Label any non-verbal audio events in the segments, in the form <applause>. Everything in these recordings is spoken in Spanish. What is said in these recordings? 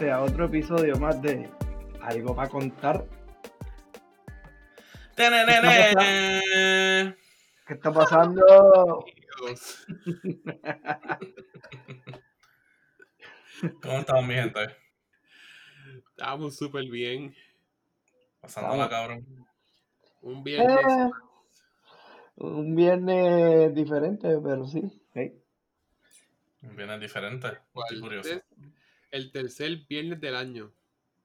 gente, a otro episodio más de Algo para contar. ¿Qué está pasando? Dios. <laughs> ¿Cómo estamos, mi gente? Estamos súper bien. Pasándola, cabrón. Un viernes. Eh, un viernes diferente, pero sí. hey. Viene diferente. Estoy curioso. El tercer viernes del año.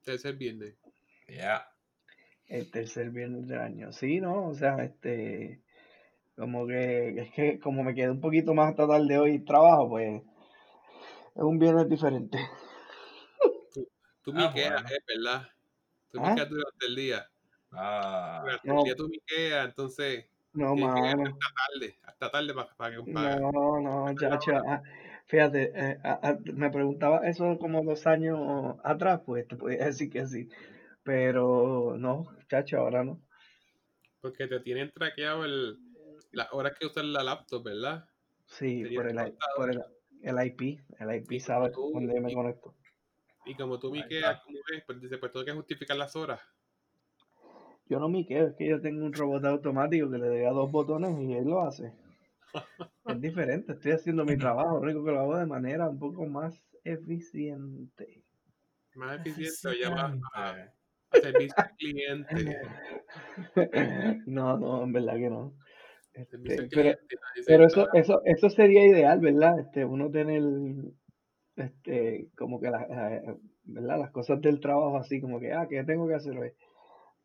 Tercer viernes. Ya. El tercer viernes del año. Sí, ¿no? O sea, este. Como que. Es que como me quedé un poquito más hasta tarde hoy trabajo, pues. Es un viernes diferente. Tú Ah, miqueas, bueno. es verdad. Tú ¿Ah? miqueas durante el día. Ah, Durante No. el día tú miqueas, entonces No, mano. hasta tarde. Hasta tarde para, para que para- No, no, chacho. Fíjate, eh, ah, me preguntaba eso como dos años atrás, pues te podía decir que sí. Pero no, chacho, ahora no. Porque te tienen traqueado el, las horas que usas la laptop, ¿verdad? Sí, por el, I- por el, el IP. El IP Y sabe tú- yo me y- conecto. Y como tú Ahí miqueas, está. como es, pues dice, pues tengo que justificar las horas. Yo no me quedo, es que yo tengo un robot automático que le doy a dos botones y él lo hace. Es diferente, estoy haciendo mi trabajo, rico que lo hago de manera un poco más eficiente. Más eficiente o ya más a, a servicio al cliente. <laughs> No, no, en verdad que no. Este, pero cliente. pero eso, eso, eso sería ideal, ¿verdad? Este, uno tener este, como que las, eh, ¿verdad? las cosas del trabajo así, como que, ah, ¿qué tengo que hacer hoy?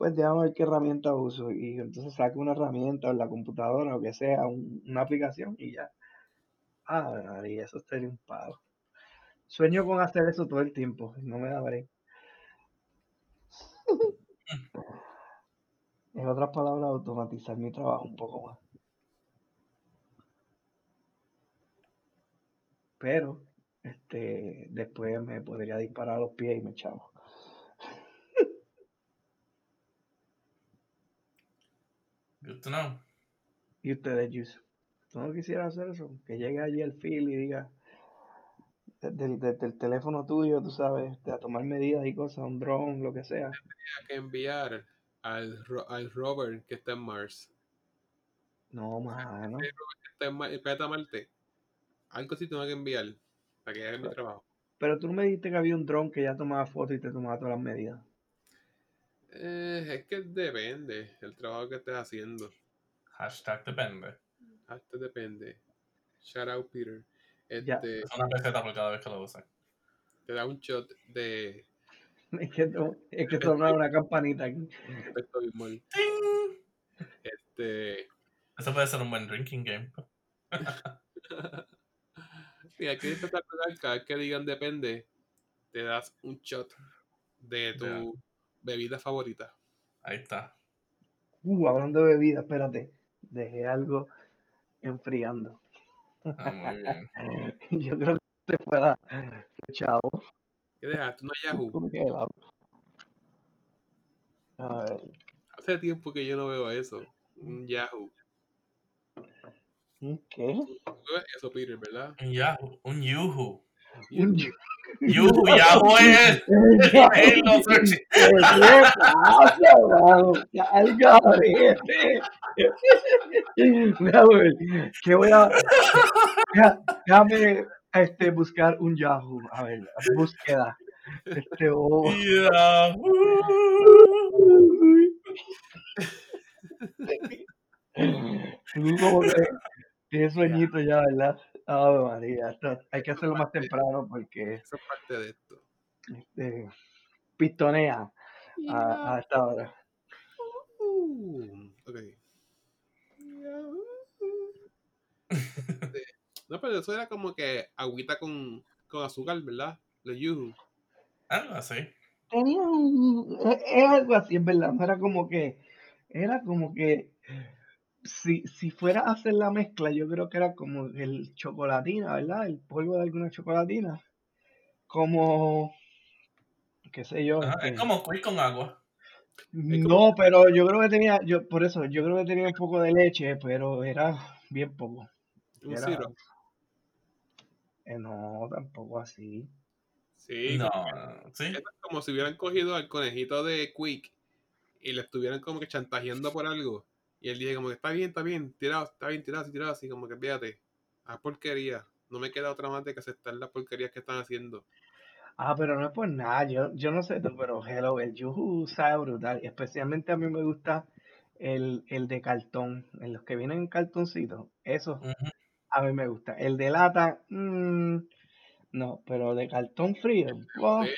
Pues déjame ver qué herramienta uso. Y entonces saco una herramienta o en la computadora o que sea, un- una aplicación y ya. Ah, María, eso sería un. Sueño con hacer eso todo el tiempo, no me da break. <laughs> En otras palabras, automatizar mi trabajo un poco más. Pero, este, después me podría disparar a los pies y me echaba. Good to know. Y ustedes, Yus, ¿tú no quisieras hacer eso? Que llegue allí el fil y diga, desde el, desde el teléfono tuyo, tú sabes, a tomar medidas y cosas, un dron, lo que sea. Hay que enviar al, al Robert que está en Mars. No, mano. Que está en Mar- el planeta Marte. Algo así tengo que enviar para que haga mi trabajo. Pero tú no me dijiste que había un dron que ya tomaba fotos y te tomaba todas las medidas. Eh, es que depende el trabajo que estés haciendo. Hashtag depende. Hasta depende. Shout out Peter. Ya. Este, Es una peseta por cada vez que lo usen. te da un shot de Es que, es que una campanita aquí. bimol. ¡Ting! Este, Eso puede ser un buen drinking game. mira, que espectacular. Cada vez que digan depende, te das un shot de tu Ya. Bebida favorita. Ahí está. Uh, hablando de bebida, espérate. Dejé algo enfriando. Ah, muy bien. <laughs> Yo creo que te fuera chavo. ¿Qué dejaste? Una Yahoo. ¿Cómo que helado? A ver, Hace tiempo que yo no veo eso. Un Yahoo. ¿un ¿qué? ¿Tú ves eso, Peter, verdad? Un Yahoo. Un Yuhu. Un Yahoo, Yahoo es. es lo search. ¿Qué pasa, mano? Al garete. Déjame ver, que voy a... Déjame este, buscar un Yahoo. A ver, búsqueda. Este, oh. Yahoo. Tienes sueñito ya, ¿verdad? Ave María, esto hay que hacerlo más temprano porque Eso es parte de esto. este, pistonea a, a esta hora. Uh, ok. Este, No, pero eso era como que agüita con, con azúcar, ¿verdad? La yuhu. Algo así. Tenía un, es es algo así, es verdad, no era como que, era como que, si, si fuera a hacer la mezcla, yo creo que era como el chocolatina, ¿verdad? El polvo de alguna chocolatina, como, qué sé yo, Ajá, este, Es como quick con agua. Como- No, pero yo creo que tenía, yo por eso, yo creo que tenía un poco de leche, pero era bien poco. Un Era, eh, no, tampoco así. Sí, No, como, sí. es como si hubieran cogido al conejito de Quick y le estuvieran como que chantajeando por algo. Y él dice como que está bien, está bien, tirado, está bien, tirado, así, tirado, así como que fíjate, a porquería. No me queda otra más de que aceptar las porquerías que están haciendo. Ah, pero no es por nada, yo, yo no sé tú, pero hello, el yuju sabe brutal. y Especialmente a mí me gusta el, el de cartón, en los que vienen en cartoncito. Eso a mí me gusta. El de lata, mm, no, pero de cartón frío, oh, Botella,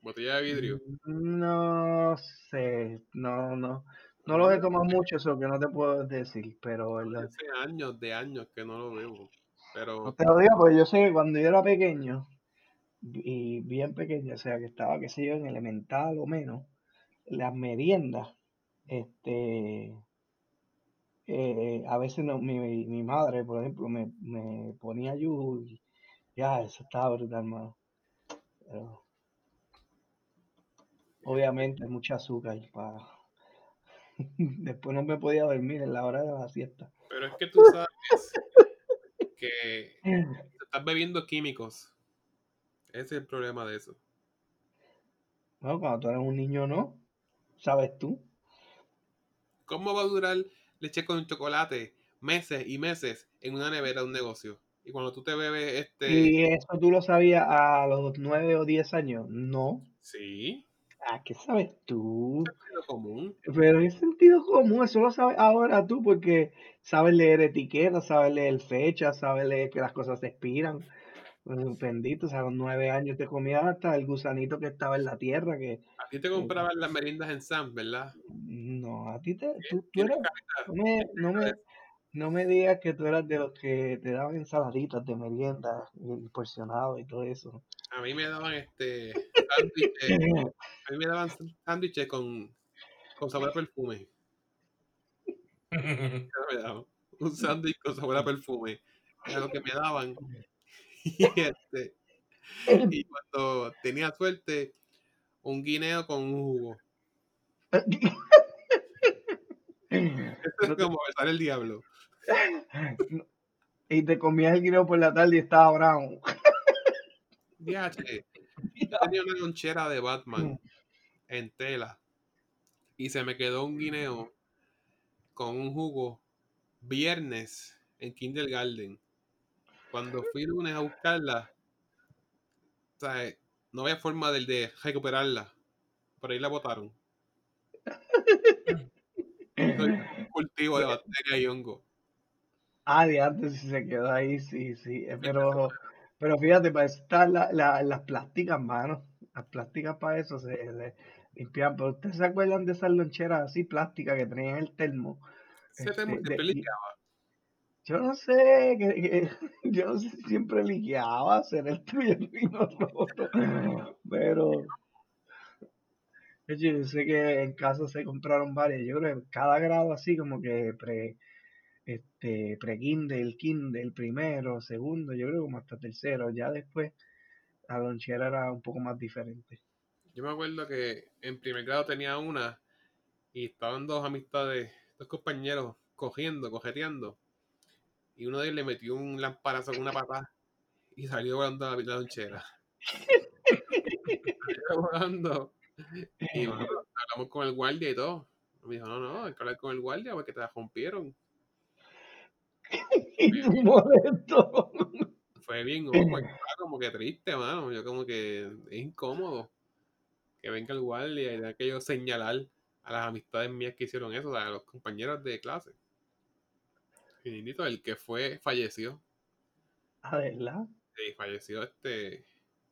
botella de vidrio. no sé, no, no. No los he tomado mucho, eso que no te puedo decir, pero Hace años de años que no lo veo. no Pero te lo digo porque yo sé que cuando yo era pequeño, y bien pequeño, o sea, que estaba, qué sé yo, en elemental o menos, las meriendas, este, eh, a veces no, mi, mi madre, por ejemplo, me, me ponía yuju y ya, eso estaba brutal, mano. Pero, obviamente, mucho azúcar para... <laughs> Después no me podía dormir en la hora de la siesta. Pero es que tú sabes que te estás bebiendo químicos. Ese es el problema de eso. Bueno, cuando tú eres un niño, ¿no? ¿Sabes tú? ¿Cómo va a durar leche con chocolate meses y meses en una nevera de un negocio? Y cuando tú te bebes este... ¿Y eso tú lo sabías a los nueve o diez años? No. Sí, Ah, ¿qué sabes tú? lo común. Pero es sentido común, eso lo sabes ahora tú porque sabes leer etiquetas, sabes leer fechas, sabes leer que las cosas se expiran. Pues, Bendito, o sea, a los nueve años te comías hasta el gusanito que estaba en la tierra, que A ti te compraban las meriendas en Sam, ¿verdad? no, a ti te, tú, tú eras, no me, no me, no me digas que tú eras de los que te daban ensaladitas de merienda y porcionado y todo eso. A mí me daban este sándwiches. <laughs> A mí me daban sándwiches con, con sabor a perfume. Me daban. Un sándwich con sabor a perfume. Era lo que me daban. <laughs> Y, este, y cuando tenía suerte, un guineo con un jugo. Eso es como besar el diablo. <laughs> Y te comías el guineo por la tarde y estaba brown. <laughs> Yo tenía una lonchera de Batman en tela y se me quedó un guineo con un jugo viernes en Kindergarten. Cuando fui lunes a buscarla, no había forma de, de recuperarla. Por ahí la botaron. Un cultivo de bacterias y hongo. Ah, de antes si se quedó ahí, sí, sí. eh, Pero, pero fíjate, para eso están la- la- las plásticas, mano. Las plásticas para eso se, se limpian. Pero ustedes se acuerdan de esas loncheras así plásticas que tenían el termo. Ese termo Este, siempre y- liqueaba. yo no sé, que, que- <laughs> yo no sé si siempre liqueaba, será el tuyo <laughs> el otro. Pero oye, yo sé que en casa se compraron varias. Yo creo que cada grado así como que pre, este, pre-Kindle, Kindle, primero, segundo, yo creo como hasta tercero. Ya después la lonchera era un poco más diferente. Yo me acuerdo que en primer grado tenía una y estaban dos amistades, dos compañeros cogiendo, cojeteando. Y uno de ellos le metió un lamparazo con una patada y salió volando la, la lonchera. <laughs> salió volando. Y bueno, hablamos con el guardia y todo. Me dijo, no, no, hay que hablar con el guardia porque te la rompieron. <laughs> molesto. Fue bien awkward, como que triste, mano. Yo como que es incómodo que venga el guardia y tenga que yo señalar a las amistades mías que hicieron eso, a los compañeros de clase. Y Nindito, el que fue, falleció. Ah, ¿verdad? Sí, falleció este,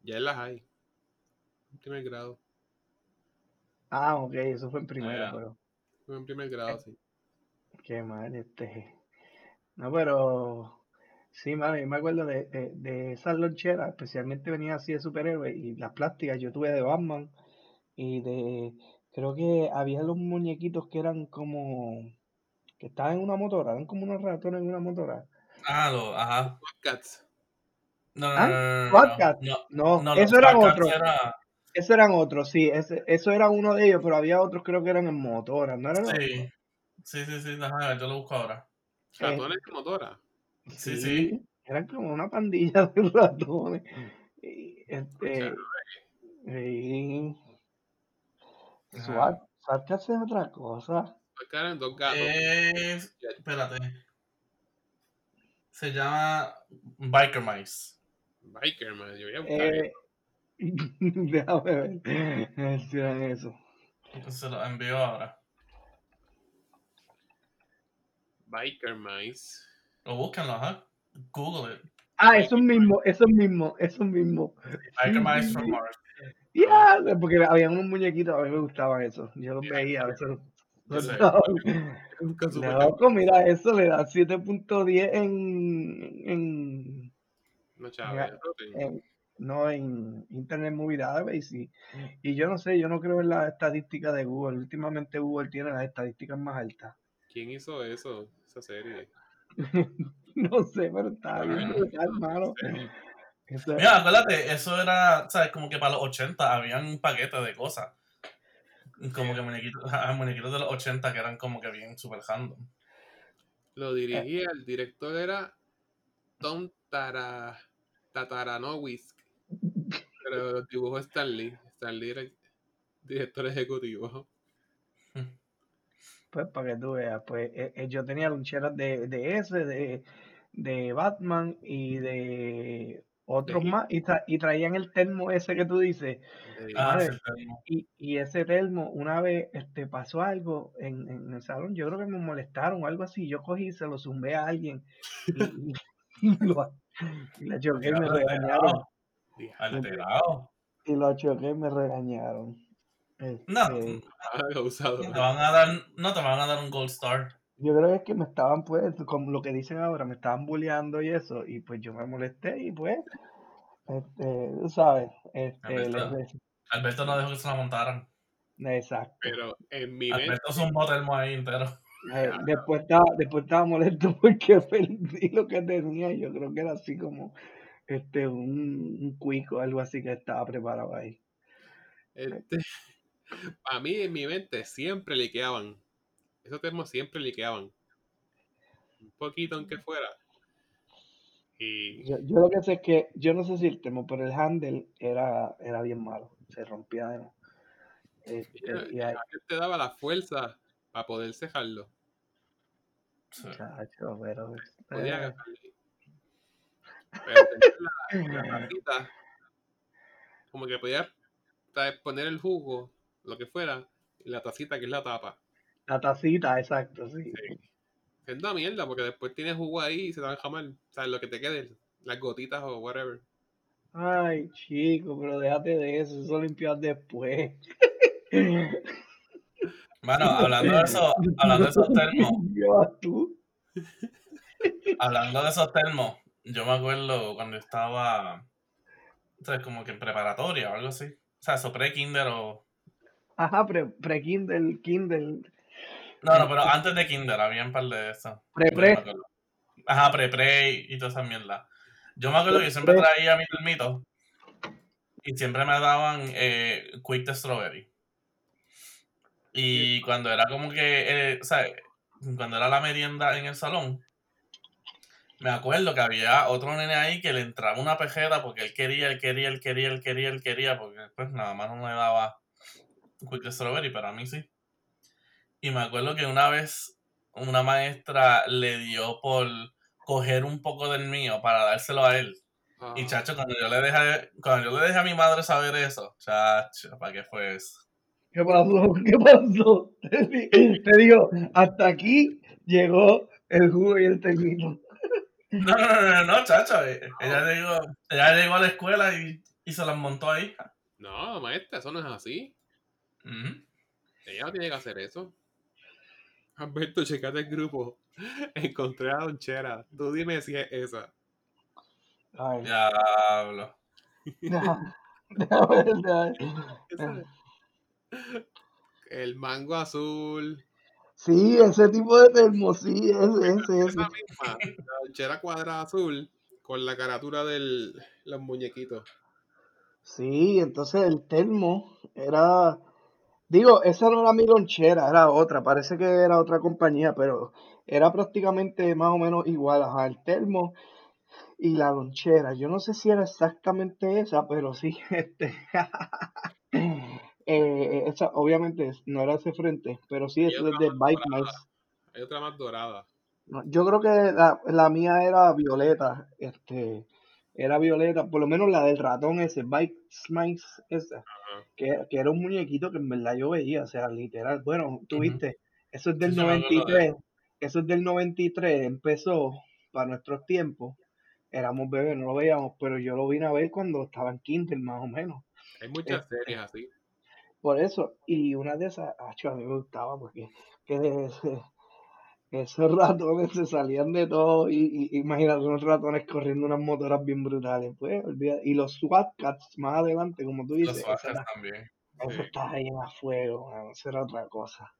ya en las hay. En primer grado. Ah, ok, eso fue en primero, ya. pero Fue en primer grado, sí. qué mal, este. No, pero sí, mano, yo me acuerdo de, de, de esas loncheras, especialmente venía así de superhéroes y las plásticas, yo tuve de Batman y de, creo que había los muñequitos que eran como, que estaban en una motora, eran como unos ratones en una motora. Ah, lo, ajá. Cats. No, no, ¿Ah? no, no, no, Wildcats. no. No, No, eso los eran otros, era- esos eran otros, sí, ese, eso era uno de ellos, pero había otros creo que eran en motoras, ¿no eran otros? Sí, sí, sí, sí, ver, yo lo busco ahora. Ratones de motora. Sí, sí. Eran como una pandilla de ratones. Y, este, Ajá. Swat, Swat que hace otra cosa. Karen, dos gatos. Es. Espérate. Se llama Biker Mice. Biker, man. Yo voy a buscar Eh, <laughs> déjame ver. eso. Entonces se lo envío ahora. Biker Mice. O búsquenlo, ajá. Google it. Ah, eso mismo, eso mismo, eso mismo. Biker Mice from Mars. Ya, porque había unos muñequitos, a mí me gustaban esos. Yo los veía, a veces Super Loco, mira, eso le da 7.10 en, en, No, chaval. eso sí. en- no, en Internet Movie Database. Y, y yo no sé, yo no creo en las estadísticas de Google. Últimamente Google tiene las estadísticas más altas. ¿Quién hizo eso? Esa serie. <laughs> No sé, pero está bien brutal, mano. Eso- Mira, acuérdate, eso era, ¿sabes? Como que para los 80 habían un paquete de cosas. Como que muñequitos, muñequitos de los 80 que eran como que bien super random. Lo dirigía, el director era Tom Tara, Tataranowisk. Pero lo dibujó Stan Lee. Stan Lee era el director ejecutivo. Pues para que tú veas, pues eh, eh, yo tenía loncheras de, de ese, de, de Batman y de otros más, y, tra- y traían el termo ese que tú dices, Ah, y, y ese termo, una vez este pasó algo en, en el salón, yo creo que me molestaron o algo así, yo cogí y se lo zumbé a alguien y, <laughs> lo, <laughs> y la choqué y me regañaron, y lo choqué y me regañaron. No, Este, <laughs> usado. te van a dar, no te van a dar un gold star. Yo creo que es que me estaban, pues, como lo que dicen ahora, me estaban bulleando y eso, y pues yo me molesté y pues, este, tú sabes, este, Alberto. les- les- Alberto no dejó que se la montaran. exacto. Pero en mi mente, Alberto es un botelmo ahí entero. Eh, después estaba, después estaba molesto <laughs> porque perdí lo que tenía, y yo creo que era así como, este, un, un cuico, algo así que estaba preparado ahí. este, a mí en mi mente siempre liqueaban. Esos termos siempre liqueaban. Un poquito aunque fuera. Y Yo, yo lo que sé es que, yo no sé si el termo, pero el handle era, era bien malo, se rompía de nuevo. Este, y ahí, a te daba la fuerza para poder cejarlo. Sí. chacho, pero, Podía eh. Pero la, <laughs> la tapita, como que podía poner el jugo, lo que fuera, y la tacita que es la tapa. la tacita, exacto, sí. Es una mierda, porque después tienes jugo ahí y se te van a jamar. O sea, lo que te quede, las gotitas o whatever. Ay, chico, pero déjate de eso, eso limpias después. Bueno, hablando de eso, hablando de esos termos, <laughs> tú. hablando de esos termos, yo me acuerdo cuando estaba, ¿sabes? Como que en preparatoria o algo así. O sea, eso pre-kinder o... Ajá, pre, pre Kindle, Kindle, No, no, pero antes de kinder había un par de eso. pre Yo pre. me acuerdo. Ajá, pre-pre y, y toda esa mierda. Yo me acuerdo que yo siempre Pre. traía mi termito y siempre me daban eh, Quick de Strawberry. Y cuando era como que, eh, o sea, cuando era la merienda en el salón, me acuerdo que había otro nene ahí que le entraba una pejera porque él quería, él quería, él quería, él quería, él quería, porque pues nada más no le daba Quick Strawberry, pero a mí sí. Y me acuerdo que una vez una maestra le dio por coger un poco del mío para dárselo a él. Ah, Y chacho, cuando yo le dejé, cuando yo le dejé a mi madre saber eso, chacho, ¿para qué fue eso? ¿Qué pasó? ¿Qué pasó? Te, di- te digo, hasta aquí llegó el jugo y el termito. No, no, no, no, no, chacho. eh, Ella llegó, ella llegó a la escuela y, y se las montó ahí. No, maestra, eso no es así. Ella no tiene que hacer eso. Alberto, checate el grupo. <laughs> Encontré a Don Chera. Tú dime si es esa. Ay, Diablo. <laughs> El mango azul. Sí, ese tipo de termo, sí, ese, ese, ese. Esa misma. La lonchera cuadrada azul. Con la caratura de los muñequitos. Sí, entonces el termo era, digo, esa no era mi lonchera, era otra, parece que era otra compañía, pero era prácticamente más o menos igual, ajá, el termo y la lonchera. Yo no sé si era exactamente esa, pero sí, <laughs> este, eh, esa, obviamente no era ese frente, pero sí, eso es de Bike. Mice. Hay otra más dorada. Yo creo que la, la mía era violeta, este, era violeta, por lo menos la del ratón ese, Bike Mice esa, que, que era un muñequito que en verdad yo veía, o sea, literal. Bueno, tú Ujú. viste, eso es del Sí, sí, me acuerdo de 93, eso es del 93, empezó para nuestros tiempos, éramos bebés, no lo veíamos, pero yo lo vine a ver cuando estaba en Kindle más o menos. Hay muchas Este, series así. por eso, y una de esas, acho, a mí me gustaba porque que ese- esos ratones se salían de todo y, y imagínate unos ratones corriendo unas motoras bien brutales, pues, y los SWAT Cats más adelante, como tú Los dices, esa Swatcats era, también. eso Sí. estaba ahí a fuego, mano, eso era otra cosa.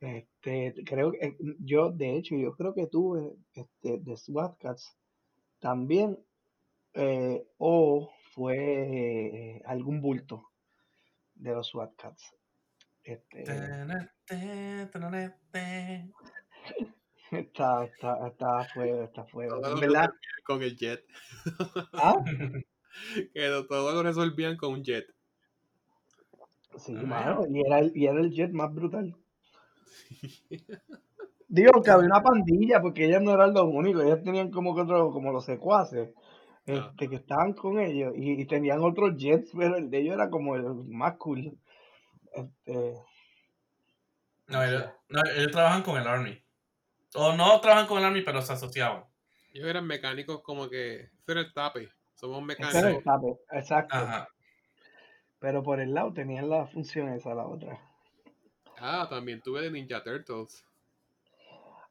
Este, creo que yo, de hecho, yo creo que tuve este, de SWAT Cats también, eh, o fue eh, algún bulto de los SWAT Cats. Este, Tenete, tenete. Está, está, está a fuego, está a fuego. Todo lo con el jet. ah, <laughs> que lo- todo lo resolvían con un jet. sí, Ah, mano, y era, el, y era el jet más brutal. <laughs> Digo que había una pandilla, porque ellas no eran los únicos, ellas tenían como que otros, como los secuaces, Ah, este, que estaban con ellos, y, y tenían otros jets, pero el de ellos era como el más cool. Este, ellos, no, ellos trabajan con el Army. O no trabajan con el Army, pero se asociaban. ellos eran mecánicos como que. Pero el tape. Somos Ese era mecánicos. el tape, exacto. Ajá. Pero por el lado tenían la función esa, la otra. Ah, también tuve de Ninja Turtles.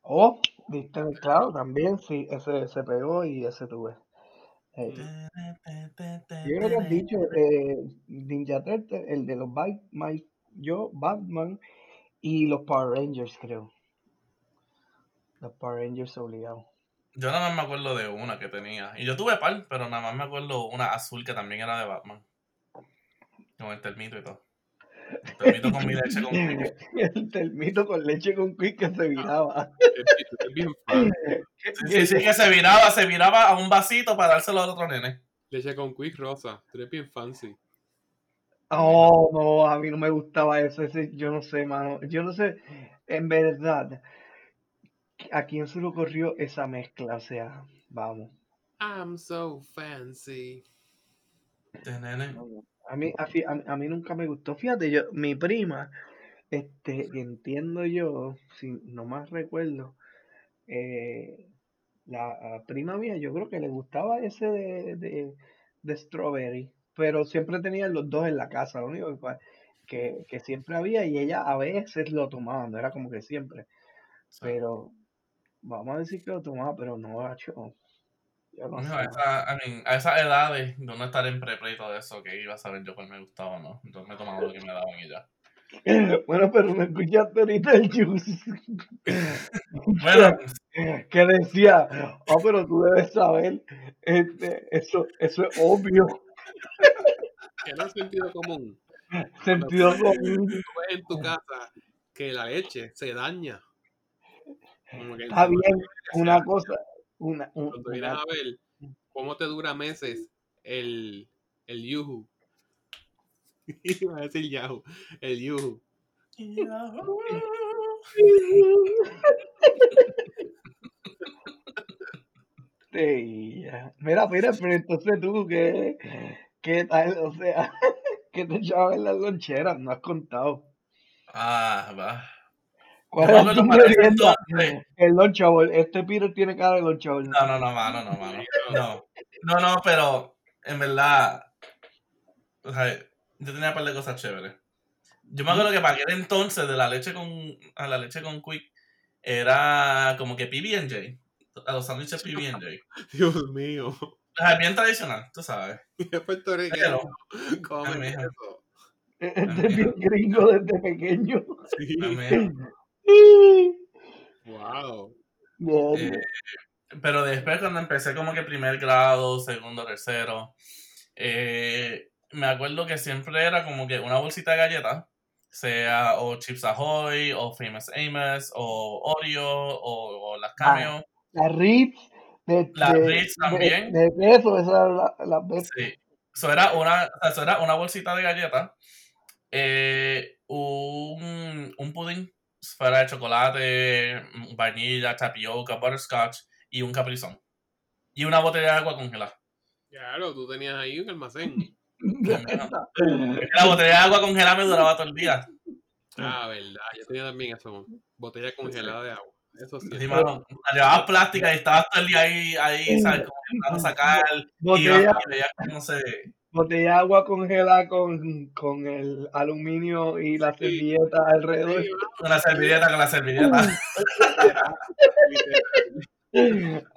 Oh, viste, claro, también, sí, ese se pegó y ese tuve. Hey. Mm. Yo creo que has dicho eh, Ninja Turtle, el de los My, yo, Batman y los Power Rangers, creo. Los Power Rangers obligados. Yo nada más me acuerdo de una que tenía. Y yo tuve par, pero nada más me acuerdo una azul que también era de Batman. Con el termito y todo. El termito con mi leche con quick. <laughs> El termito con leche con quick que se viraba. Es bien- es bien fan. Sí, sí, sí, que se viraba, se viraba a un vasito para dárselo al otro nene. Leche con quick rosa. Tú eres bien fancy. Oh, no, a mí no me gustaba eso. Ese, yo no sé, mano. Yo no sé, en verdad, a quién se le ocurrió esa mezcla. O sea, vamos. I'm so fancy. A mí, a, fi- a- a mí nunca me gustó. Fíjate, yo, mi prima, este, que entiendo yo, si no más recuerdo, eh, la prima mía, yo creo que le gustaba ese de, de, de Strawberry, pero siempre tenían los dos en la casa, lo único que, que, que siempre había y ella a veces lo tomaba, no era como que siempre, Sí. pero vamos a decir que lo tomaba, pero no, macho, yo no No, sé. a, esa, I mean, a esas edades, de no estar en prepa y todo eso, que iba a saber yo cuál me gustaba o no. Entonces me tomaba lo que me daban y ya. <laughs> Bueno, pero no escuchaste ahorita el juice <laughs> Bueno, <laughs> que decía, oh, pero tú debes saber, este, eso, eso es obvio, Que no es sentido común. sentido común. tú ves en tu casa que la leche se daña. Está bien, una cosa, una, un- Cuando una- a ver cómo te dura meses el, el Yuhu. <laughs> Iba a decir Yahoo. El Yuhu. Sí. Mira, mira, pero entonces tú, ¿qué, qué tal? O sea, <laughs> ¿qué te echabas en las loncheras? No has contado. ah, va. Entonces- El lunchable. Este Peter tiene cara de lunchable. No, no, no, mano, no, mano. No, no, no, pero en verdad, o sea, yo tenía un par de cosas chéveres. Yo me acuerdo que para aquel entonces de la leche con, a la leche con quick, era como que PB&J, a los sándwiches PB&J. <laughs> Dios mío. O sea, bien tradicional, tú sabes. Es puertorriqueño. Pero, ¿Cómo Ay, me mijo. eso? Este es bien gringo desde pequeño. Sí. Wow. Bien. eh, pero después cuando empecé como que primer grado, segundo, tercero, eh, me acuerdo que siempre era como que una bolsita de galletas, sea o Chips Ahoy, o Famous Amos, o Oreo, o, o las Cameo. Las Ritz, De, Las de- Ritz de- también. De, queso, esas eran la- las. Sí. Eso era una, eso era una bolsita de galletas, eh, un, un pudín fuera de chocolate, vainilla, tapioca, butterscotch y un caprizón. Y una botella de agua congelada. Claro, tú tenías ahí un almacén. <laughs> La botella de agua congelada me duraba todo el día. Ah, verdad. Yo tenía también eso. Botella congelada de agua. Eso sí. Sí, mano, la llevabas plástica y estabas todo el día ahí, ahí ¿sabes? Como intentando sacar. Y, Botella, ibas- y veías cómo se. Botella de agua congelada con, con el aluminio y la Sí. servilleta alrededor. Con la servilleta, con la servilleta.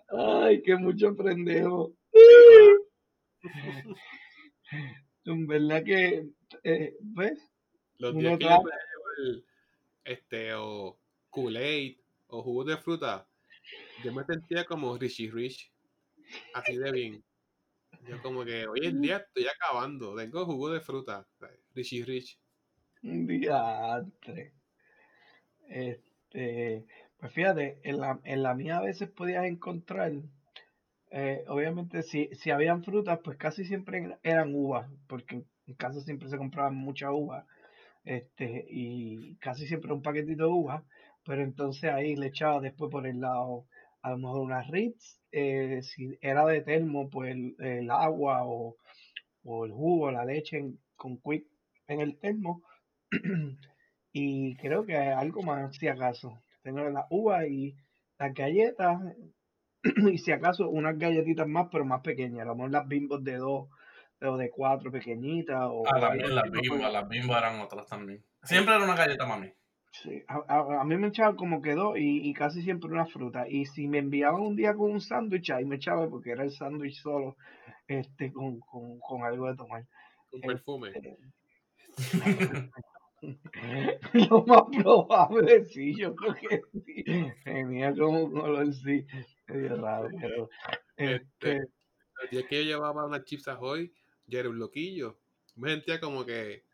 Ay, que mucho pendejo. En verdad que, eh, ¿ves? Los días que yo este, o Kool-Aid o jugo de fruta, yo me sentía como Richie Rich, así de bien. Yo como que hoy en día estoy acabando, tengo jugo de fruta, Richie Rich. Un diantre. Este, pues fíjate, en la, en la mía a veces podías encontrar, eh, obviamente si, si habían frutas, pues casi siempre eran uvas, porque en casa siempre se compraban muchas uvas, este, y casi siempre un paquetito de uvas, pero entonces ahí le echaba después por el lado, a lo mejor unas Ritz, eh, si era de termo, pues el, el agua o, o el jugo, la leche en- con quick en el termo. <clears throat> y creo que algo más, si acaso. Tengo la uva y las galletas. <clears throat> y si acaso unas galletitas más, pero más pequeñas. A lo mejor las bimbos de dos o de cuatro pequeñitas. O, Ah, también las así, ¿no? bimbas, las bimbas eran otras también. Siempre era una galleta, mami. Sí, a, a- a mí me echaban como quedó y, y casi siempre una fruta. Y si me enviaban un día con un sándwich, ahí me echaba porque era el sándwich solo este con, con, con algo de tomar. Un perfume. Este, <laughs> Lo más probable, sí, yo creo que sí. Tenía como un olor, sí, medio raro, pero este, El día que yo llevaba unas chips ahoy, yo era un loquillo. Me sentía como que,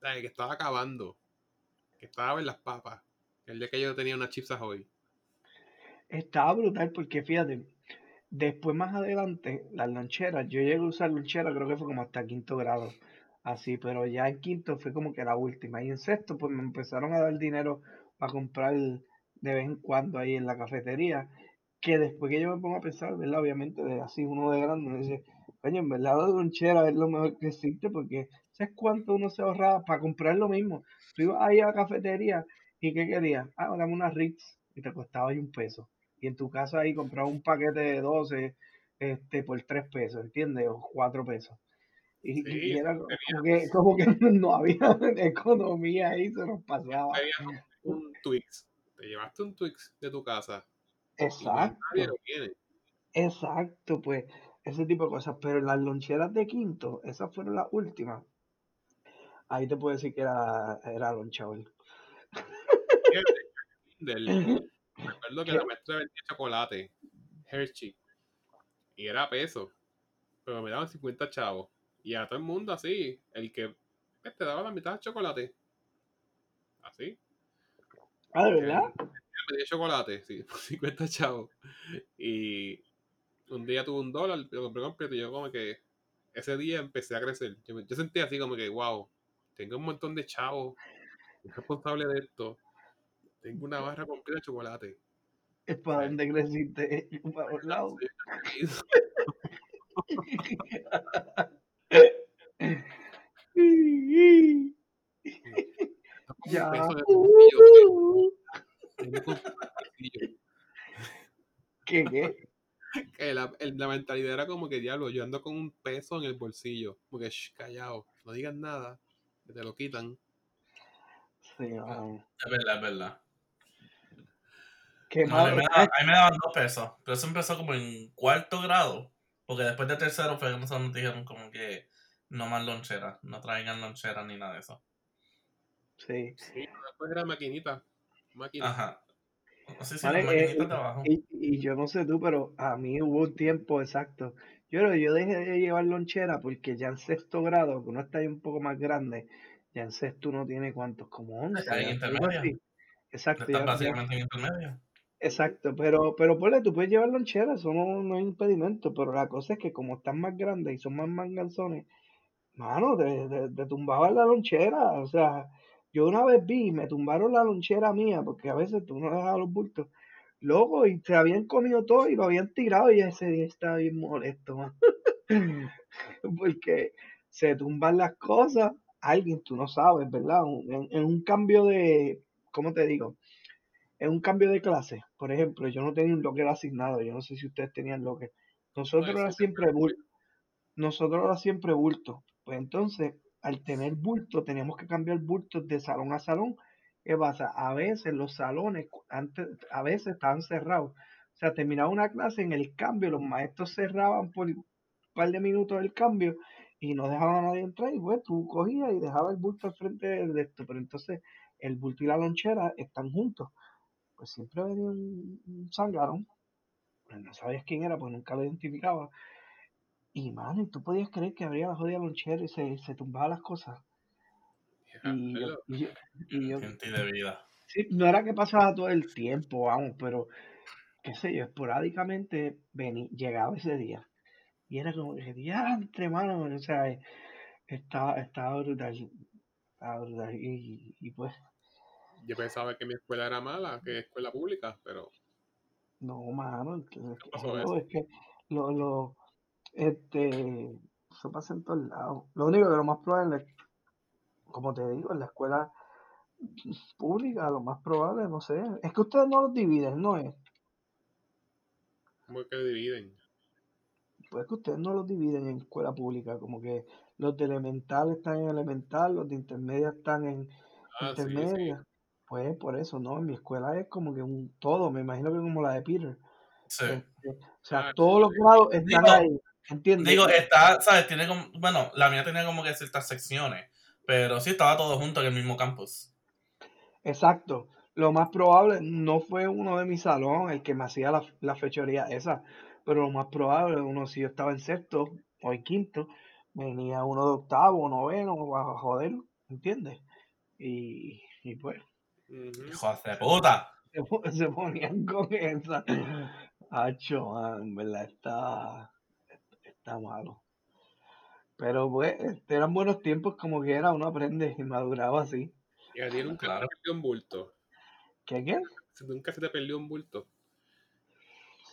que estaba acabando, estaba en las papas. El día que yo tenía unas chips ahoy. estaba brutal porque fíjate, después más adelante, las loncheras, yo llegué a usar loncheras, creo que fue como hasta quinto grado, así, pero ya en quinto fue como que la última. Y en sexto, pues me empezaron a dar dinero para comprar de vez en cuando ahí en la cafetería, que después que yo me pongo a pensar, ¿verdad? Obviamente, de así uno de grande, uno dice, coño, en verdad la lonchera es lo mejor que existe porque ¿sabes cuánto uno se ahorraba para comprar lo mismo? Tú ibas ahí a la cafetería y ¿qué querías? Ah, dame una Ritz y te costaba ahí un peso. Y en tu casa ahí compraba un paquete de 12 este, por 3 pesos, ¿entiendes? O 4 pesos. Y, Sí, y era como que, como <laughs> que no había economía ahí, se nos pasaba. Pedías un Twix. Te llevaste un Twix de tu casa. Más Exacto. nadie lo tiene. Exacto, pues ese tipo de cosas. Pero las loncheras de quinto, esas fueron las últimas. Ahí te puedo decir que era, era lonchador. Del, <laughs> me acuerdo que la maestra vendía chocolate, Hershey, y era peso, pero me daban 50 chavos. Y a todo el mundo así, el que pues, te daba la mitad de chocolate. Así. Ah, ¿de verdad? Me dio chocolate, sí, <laughs> por 50 chavos. Y un día tuve un dólar, lo compré completo y yo como que ese día empecé a crecer. Yo, yo sentía así como que, wow, tengo un montón de chavos, responsable de esto. Tengo una barra completa de chocolate. Es para <laughs> Sí. donde creciste, para. <laughs> Ya. Un un bolsillo. ¿Qué, qué? Que la, el- la mentalidad era como que, diablo, yo ando con un peso en el bolsillo. Como que, shh, callado, no digas nada, que te lo quitan. Sí, mano. Es verdad, es verdad. Qué No, a, mí malo. me daban, a mí me daban dos pesos, pero eso empezó como en cuarto grado, porque después de tercero fue que nosotros nos dijeron como que no más lonchera, no traigan lonchera ni nada de eso. Sí. Sí, después era maquinita. Máquina. Ajá. Sí, sí, Vale, eh. Y, y yo no sé tú, pero a mí hubo un tiempo exacto. Yo creo que yo dejé de llevar lonchera porque ya en sexto grado, que uno está ahí un poco más grande, ya en sexto uno tiene cuántos, como 11, Está en intermedio. Exacto, básicamente en intermedio. Exacto, pero, pero ponle, tú puedes llevar lonchera, eso no, no es impedimento, pero la cosa es que como están más grandes y son más manganzones, mano, te, te, te tumbaban la lonchera, o sea, yo una vez vi, me tumbaron la lonchera mía, porque a veces tú no dejas los bultos, loco, y se habían comido todo y lo habían tirado y ese día estaba bien molesto, man. <laughs> porque se tumban las cosas, alguien tú no sabes, ¿verdad? En, en un cambio de, ¿cómo te digo? En un cambio de clase, por ejemplo, yo no tenía un locker asignado, yo no sé si ustedes tenían locker. Nosotros era siempre bulto, nosotros era siempre bulto. Pues entonces, al tener bulto, teníamos que cambiar bultos de salón a salón. ¿Qué pasa? A veces los salones, antes, a veces estaban cerrados. O sea, terminaba una clase en el cambio, los maestros cerraban por un par de minutos el cambio y no dejaban a nadie entrar. Y pues tú cogías y dejabas el bulto al frente de esto. Pero entonces, el bulto y la lonchera están juntos pues siempre venía un, pues no sabías quién era, pues nunca lo identificaba. Y mano, tú podías creer que abría la jodida lonchera y se, se tumbaba las cosas. Ya, Y yo, y yo, y yo- de vida. sí, no era que pasaba todo el tiempo, vamos, pero qué sé yo, esporádicamente vení, llegaba ese día. Y era como que, diantre, mano, o sea, eh, estaba, estaba brutal, estaba brutal. Y, y pues, Yo pensaba que mi escuela era mala, que escuela pública, pero no, mano, es es hello, es que lo, lo, este, eso pasa en todos lados. Lo único que lo más probable es, como te digo, en la escuela pública, lo más probable, no sé, es que ustedes no los dividen, ¿no es? como que dividen. Pues que ustedes no los dividen en escuela pública, como que los de elemental están en elemental, los de intermedia están en Ah, sí, sí. intermedia. Pues por eso, ¿no? En mi escuela es como que un todo, me imagino que como la de Peter. Sí. Este, o sea, Ah, todos los grados están Digo- ahí, ¿entiendes? Digo, está, ¿sabes? Tiene como, bueno, la mía tenía como que ciertas secciones, pero sí estaba todo junto en el mismo campus. Exacto. Lo más probable no fue uno de mi salón el que me hacía la, la fechoría esa, pero lo más probable, uno si yo estaba en sexto o en quinto, venía uno de octavo, noveno, a joder, ¿entiendes? Y, y pues. Hijo de puta. se, <laughs> se ponían con esa. Acho, man, en verdad está, está malo. Pero pues, este, eran buenos tiempos como que era, uno aprende y maduraba así. Y a ti nunca Claro. se te perdió un bulto. ¿Qué qué? Si Nunca se te perdió un bulto.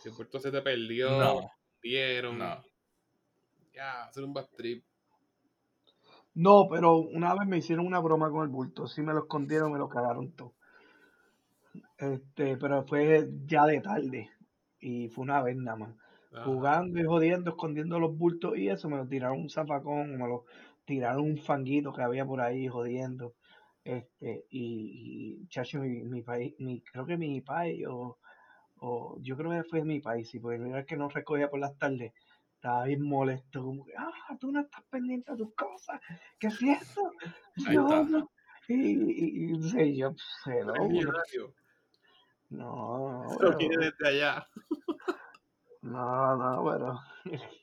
Si el bulto se te perdió, No, vieron. no. Ya, hacer un bad trip. No, pero una vez me hicieron una broma con el bulto, sí me lo escondieron, me lo cagaron todo. Este, pero fue ya de tarde y fue una vez nada más. Ajá. Jugando y jodiendo, escondiendo los bultos y eso, me lo tiraron un zafacón, me lo tiraron un fanguito que había por ahí jodiendo. Este, y, y chacho, mi, mi país, mi, creo que mi país, o, o yo creo que fue mi país, porque era el que no recogía por las tardes. Estaba bien molesto, como que, ah, tú no estás pendiente de tus cosas, ¿qué es esto? No, no. Y, y, y yo, pues, hello, no, no, viene pero, desde allá. <laughs> no, no, pero, <laughs>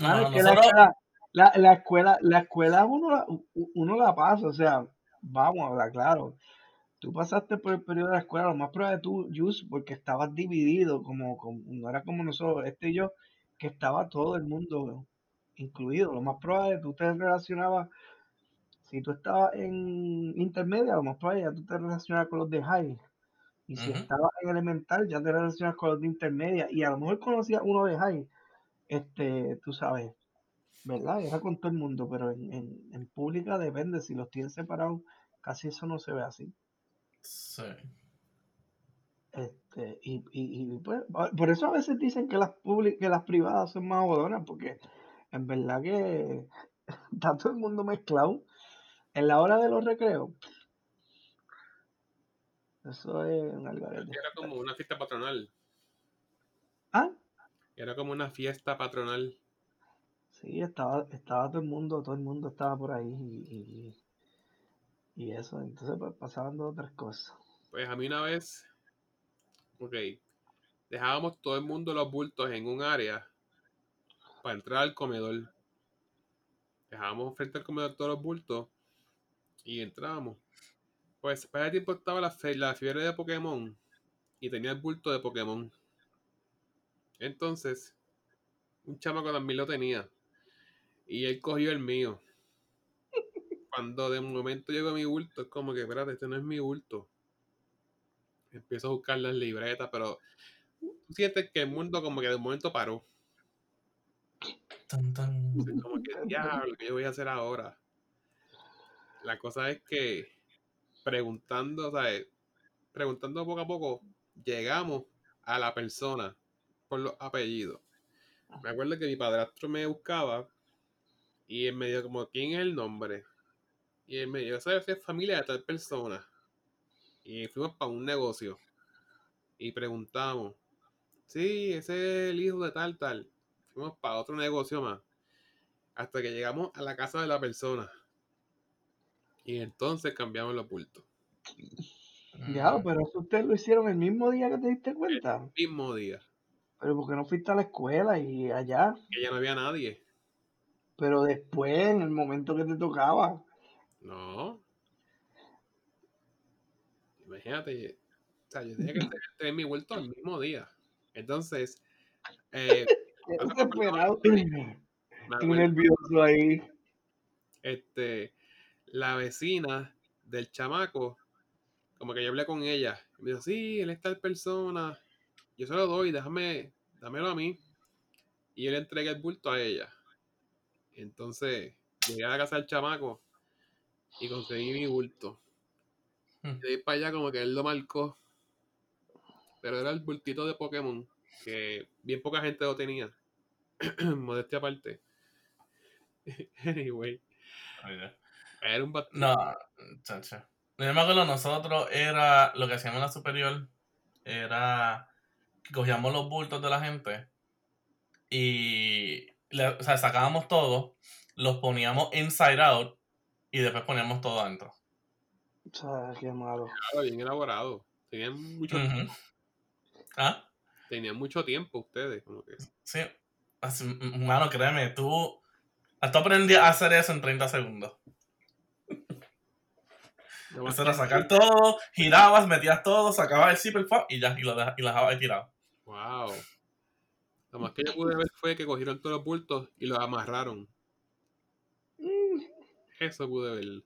No, es que la escuela, la, la escuela, la escuela uno la, uno la pasa, o sea, vamos a hablar claro. Tú pasaste por el periodo de la escuela, lo más probable tú, Jus, porque estabas dividido, como, como, no era como nosotros, este y yo, que estaba todo el mundo incluido. Lo más probable tú te relacionabas, si tú estabas en intermedia, lo más probable ya tú te relacionabas con los de high. Y si Ujú. estabas en elemental, ya te relacionas con los de intermedia. Y a lo mejor conocías uno de high, este, tú sabes, ¿verdad? Era con todo el mundo, pero en, en, en pública depende, si los tienes separados, casi eso no se ve así. sí. Este, y, y, y, pues, por eso a veces dicen que las public- que las privadas son más jodonas, porque en verdad que <laughs> está todo el mundo mezclado. En la hora de los recreos, eso es un algarete. Era como una fiesta patronal. Ah, Era como una fiesta patronal. sí, estaba, estaba todo el mundo, todo el mundo estaba por ahí y, y, y eso, entonces pues pasaban dos otras cosas. Pues a mí una vez, ok, dejábamos todo el mundo los bultos en un área para entrar al comedor. Dejábamos frente al comedor todos los bultos y entrábamos. Pues para ese tiempo estaba la, fe- la fiebre de Pokémon y tenía el bulto de Pokémon. Entonces, un chamaco también lo tenía. Y él cogió el mío. Cuando de momento llegó mi bulto, es como que, espérate, este no es mi bulto. Empiezo a buscar las libretas, pero tú sientes que el mundo como que de momento paró. Tan, tan. Como que, diablo, ¿qué yo voy a hacer ahora? La cosa es que preguntando, ¿sabes? Preguntando poco a poco, llegamos a la persona por los apellidos. Me acuerdo que mi padrastro me buscaba y él me dijo como, ¿quién es el nombre? Y él me dijo, ¿sabes es familia de tal persona? Y fuimos para un negocio y preguntamos, sí, ese es el hijo de tal, tal. Fuimos para otro negocio más. Hasta que llegamos a la casa de la persona. Y entonces cambiamos los bultos. Ya, pero eso ustedes lo hicieron el mismo día que te diste cuenta. Mismo día. Pero ¿por qué no fuiste a la escuela y allá? Que ya no había nadie. Pero después, en el momento que te tocaba. No. Imagínate. O sea, yo tenía que tener <laughs> mi vuelto el mismo día. Entonces, eh, <laughs> desesperado. Tú <laughs> nervioso ahí. este, la vecina del chamaco, como que yo hablé con ella. Y me dijo, sí, él es tal persona. Yo se lo doy, déjame, dámelo a mí. Y yo le entregué el bulto a ella. Entonces, llegué a la casa del chamaco y conseguí mi bulto. Hmm. De ir para allá como que él lo marcó. Pero era el bultito de Pokémon, que bien poca gente lo tenía. <clears throat> Modestia aparte. <laughs> anyway. Era un bat- No, chacha. Yo me acuerdo, nosotros era, lo que hacíamos en la superior, era que cogíamos los bultos de la gente y le- o sea, sacábamos todo, los poníamos inside out y después poníamos todo adentro. O sea, qué malo. Estaba bien elaborado. Tenían mucho, Ujú. ¿Ah? tenían mucho tiempo ustedes. Como que, Sí. Así, mano, créeme, tú, tú aprendí a hacer eso en 30 segundos. Era que- sacar todo, girabas, metías todo, sacabas el zipper y ya, y lo, deja- y lo dejabas ahí tirado. Wow. Lo más que yo pude ver fue que cogieron todos los bultos y los amarraron. Mm, Eso pude ver.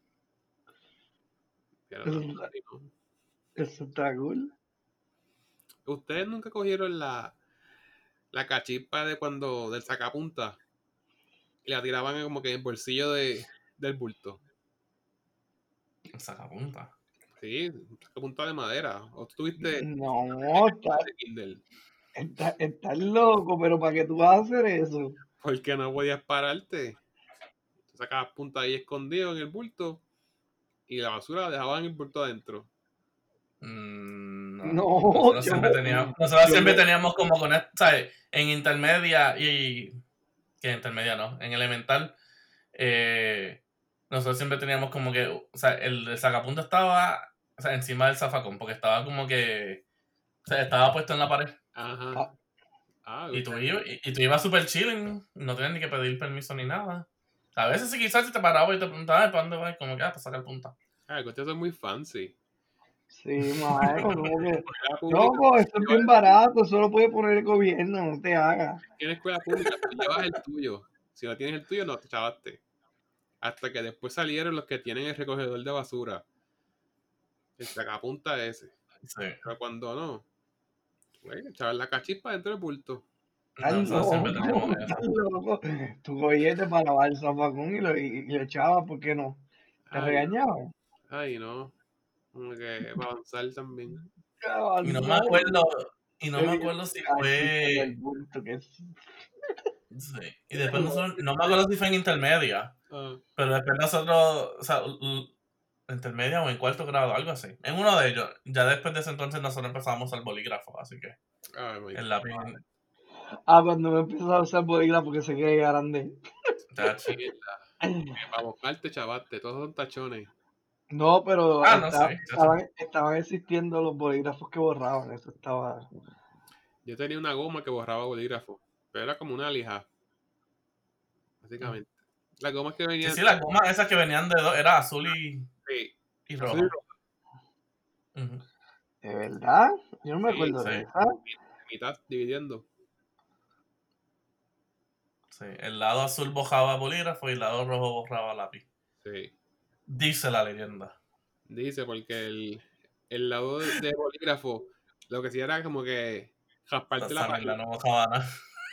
Pero Eso no, está- no. Eso está cool. Ustedes nunca cogieron la, la cachispa de cuando, del sacapunta y la tiraban como que en el bolsillo de, del bulto. Sacapunta. Sí, un sacapunta de madera. O tú tuviste No, está- de Kindle. está- estás loco, pero ¿para qué tú vas a hacer eso? Porque no podías pararte. Tú sacabas punta ahí escondido en el bulto y la basura la dejaban en el bulto adentro. Mm, no. No, nosotros yo- siempre teníamos, nosotros yo siempre no. teníamos como con esto, ¿sabes? En intermedia y. Que en intermedia no, en elemental. eh, nosotros siempre teníamos como que. O sea, el, sacapunta estaba o sea, encima del zafacón, porque estaba como que. O sea, estaba puesto en la pared. Ajá. Ah. Ah, Y tú, ibas, y, y tú ibas súper chilling, no tenías ni que pedir permiso ni nada. A veces si quizás si te paraba y te preguntaba ¿para dónde vas? Como que, ah, para sacar punta. Ah, que ustedes son muy fancy. Sí, mano, como que... <laughs> Loco, eso es bien barato, eso lo puede poner el gobierno, no te hagas. tienes escuela pública, tú llevas el tuyo. Si no tienes el tuyo, no te chavaste. Hasta que después salieron los que tienen el recogedor de basura. El sacapunta ese. Sí. Pero cuando no, bueno, echaban la cachispa dentro del bulto. <laughs> Loco. Tu gollete para lavar el zafacón y lo, y, y lo echabas, ¿por qué no? ¿Te Ay, regañaban? Ay, no. Como que para avanzar también. Y no me acuerdo, y no me acuerdo si fue. Sí. Y después nosotros, no me acuerdo si fue en intermedia, Ah, pero después nosotros, o sea, intermedia o en cuarto grado, algo así. En uno de ellos, ya después de ese entonces nosotros empezamos al bolígrafo, así que ay, my el lápiz, Ah, cuando me empezó a usar bolígrafo que se quede grande. sí. mierda. Para buscarte, chavaste, todos son tachones. No, pero Ah, no, sí, estaban, estaban existiendo los bolígrafos que borraban, eso estaba... Yo tenía una goma que borraba bolígrafo, pero era como una lija. Básicamente. Las gomas que Sí, venían. sí, las gomas esas que venían de dos, era azul y, sí, y azul. Ujú. ¿De verdad? Yo no me Sí, acuerdo sí. de esa. mitad dividiendo. Sí, el lado azul bojaba bolígrafo y el lado rojo borraba lápiz. Sí. Dice la leyenda. Dice, porque el, el lado de bolígrafo, lo que hacía era como que rasparte la mierda página. no bojaba nada.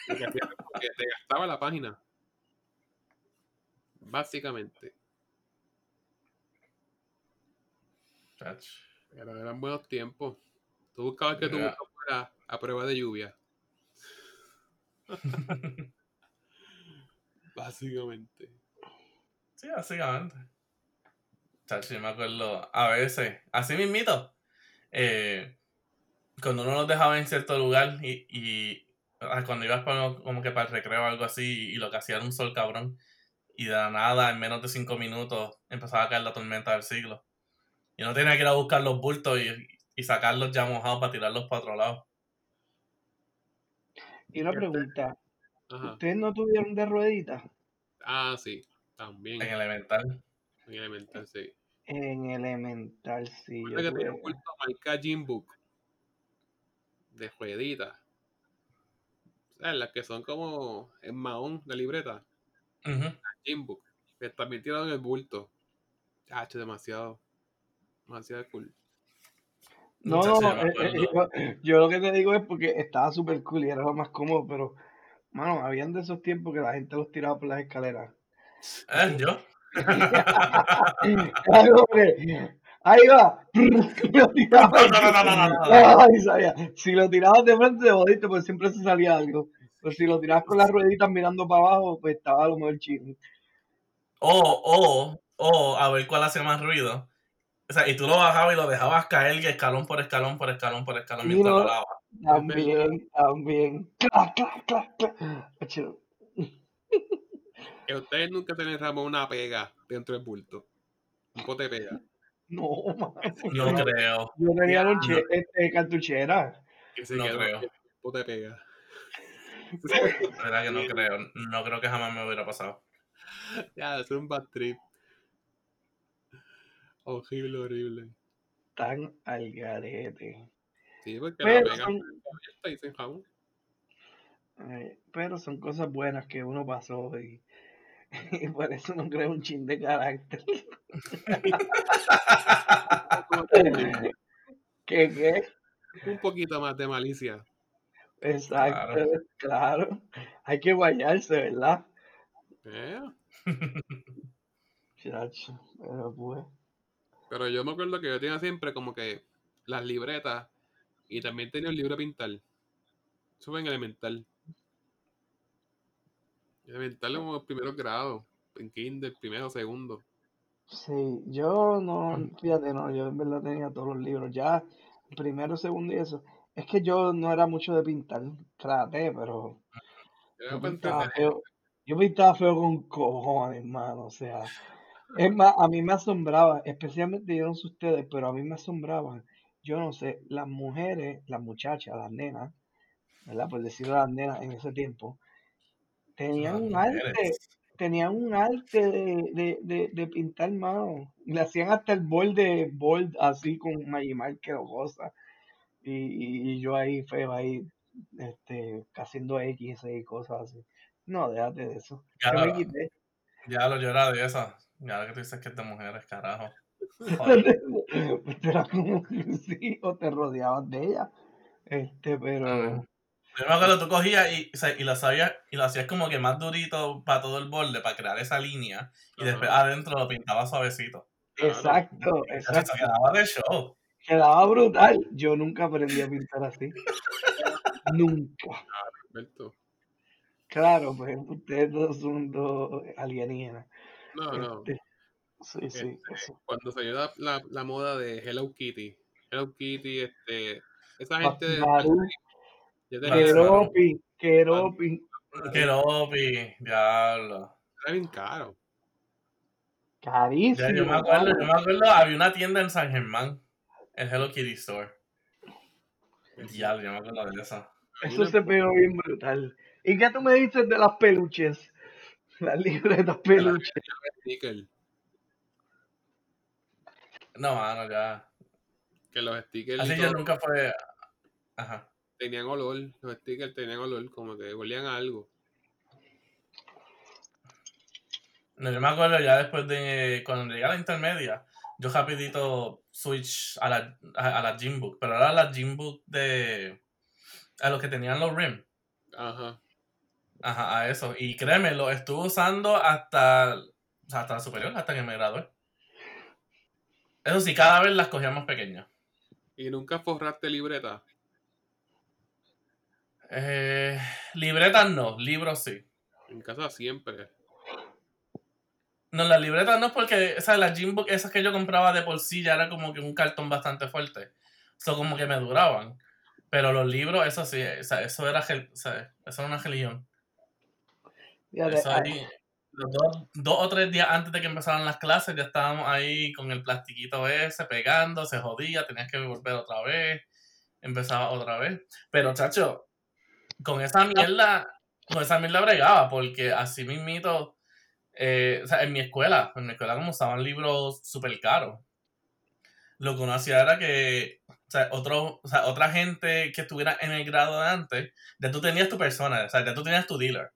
Lo que hacía era como que te gastaba la página. Básicamente. Chach. Pero eran buenos tiempos. Tú buscabas que tu Ya. busco fuera a prueba de lluvia. <laughs> Básicamente. Sí, básicamente. Chacho, yo me acuerdo, a veces, así mismito, eh, cuando uno los dejaba en cierto lugar y, y cuando ibas para, como que para el recreo o algo así y lo que hacía era un sol cabrón y de la nada en menos de cinco minutos empezaba a caer la tormenta del siglo. Y uno tenía que ir a buscar los bultos y, y sacarlos ya mojados para tirarlos para otro lado. Y una pregunta, Ajá. ¿ustedes no tuvieron de rueditas Ah, sí. También. En elemental. En elemental, sí. en elemental? Sí, yo que tenía tuve. un bulto marca Gymbook. De rueditas. O sea, las que son como en mahón de libreta. Ujú. Gymbook. Que también tiraron el bulto. Chacho, demasiado. Demasiado cool. No, no, yo me eh, eh, acuerdo. yo, yo lo que te digo es porque estaba súper cool y era lo más cómodo, pero, mano, habían de esos tiempos que la gente los tiraba por las escaleras. ¿Eh? ¿Yo? <laughs> Claro, hombre, Ahí va. <laughs> Lo tiraba. No, no, no, no, no, no, no. <laughs> Ay, sabía. Si lo tirabas de frente, te jodiste, pues siempre se salía algo. Pero si lo tirabas con las rueditas mirando para abajo, pues estaba a lo mejor chido. O, o, o, a ver cuál hace más ruido. O sea, y tú lo bajabas y lo dejabas caer escalón por escalón, por escalón, por escalón, mientras no. lo lavas. También, también. Clac, clac, clac, clac. Que ustedes nunca se les ramó una pega dentro del bulto. Un pote de pega. No, mano. No creo, Yo tenía lonche, este, cartuchera. Que se No quedó creo. un pote de pega. Verdad que no creo. No creo que jamás me hubiera pasado. Ya, es un bad trip. Horrible, horrible. Tan al garete. Sí, porque Pero la son- abierta y sin jabón. Ay, pero son cosas buenas que uno pasó y, <laughs> y por eso no creo un chin de carácter. <laughs> ¿Qué, qué? un poquito más de malicia. Exacto, <laughs> claro. Hay que guayarse, ¿verdad? Eh, <laughs> Chacho, pero pues. Pero yo me acuerdo que yo tenía siempre como que las libretas y también tenía el libro de pintar. Eso fue en elemental. Elemental como en primeros grados. En kinder, primero, segundo. Sí, yo no, fíjate, no, yo en verdad tenía todos los libros, ya primero, segundo y eso. Es que yo no era mucho de pintar, traté, pero yo pintaba feo, yo pintaba feo con cojones, hermano, o sea, es más, a mí me asombraba, especialmente yo no sé ustedes, pero a mí me asombraban, yo no sé, las mujeres, las muchachas, las nenas, ¿verdad? Por decirlo las nenas en ese tiempo, tenían Las un arte, tenían un arte de, de, de, de pintar mano. Le hacían hasta el borde bold así con Magimar que lo goza. Y, y, y yo ahí feo ahí, este, haciendo X y cosas así. No, déjate de eso. Ya Yo me lo, quité. ya lo llora de esa. Ya que tú dices que es de mujeres, carajo. <laughs> Era como sí, o te rodeabas de ella. Este, pero Ah. Yo me acuerdo, tú cogías y, o sea, y lo sabías, y lo hacías como que más durito para todo el borde, para crear esa línea, y después adentro lo pintabas suavecito. exacto, exacto. se quedaba de show. Quedaba brutal. Yo nunca aprendí a pintar así. Nunca. Alberto. Claro, pues ustedes dos son dos alienígenas. No, no. Este, sí, sí, Este, eso. Cuando salió la, la, la moda de Hello Kitty. Hello Kitty, este. Esa gente de. Ya Keropi, Keropi, Keropi, diablo. Era bien caro. Ya, carísimo. yo me acuerdo, yo me acuerdo, había una tienda en San Germán, el Hello Kitty Store. Diablo, yo me acuerdo de eso. Hay Eso se pegó bien brutal. ¿Y qué tú me dices de las peluches? Las libretas peluches. No, mano, ya. Que los stickers. Así yo todo, nunca fue. Ajá. tenían olor, los stickers tenían olor, como que olían a algo. No, yo me acuerdo ya después de cuando llegué a la intermedia, yo rapidito switch a la, a, a la Gym Book, pero ahora la Gym Book de a los que tenían los rims. Ajá. Ajá, a eso. Y créeme, lo estuve usando hasta, hasta la superior, hasta que me gradué. Eso sí, cada vez las cogía más pequeñas. Y nunca forraste libreta. Eh, libretas no, libros sí. En casa siempre. No, las libretas no, porque o sea, las Gymbook, esas que yo compraba de por sí, ya era como que un cartón bastante fuerte. Eso como que me duraban. Pero los libros, eso sí, o sea, eso era, gel- o sea, eso era una religión. Fíjate, Eso ahí, los dos, dos o tres días antes de que empezaran las clases, ya estábamos ahí con el plastiquito ese, pegando, se jodía, tenías que volver otra vez, empezaba otra vez. Pero, chacho, con esa mierda, con esa mierda bregaba, porque así mismito, eh, o sea, en mi escuela, en mi escuela como usaban libros súper caros, lo que uno hacía era que, o sea, otro, o sea, otra gente que estuviera en el grado de antes, ya tú tenías tu persona, o sea, ya tú tenías tu dealer.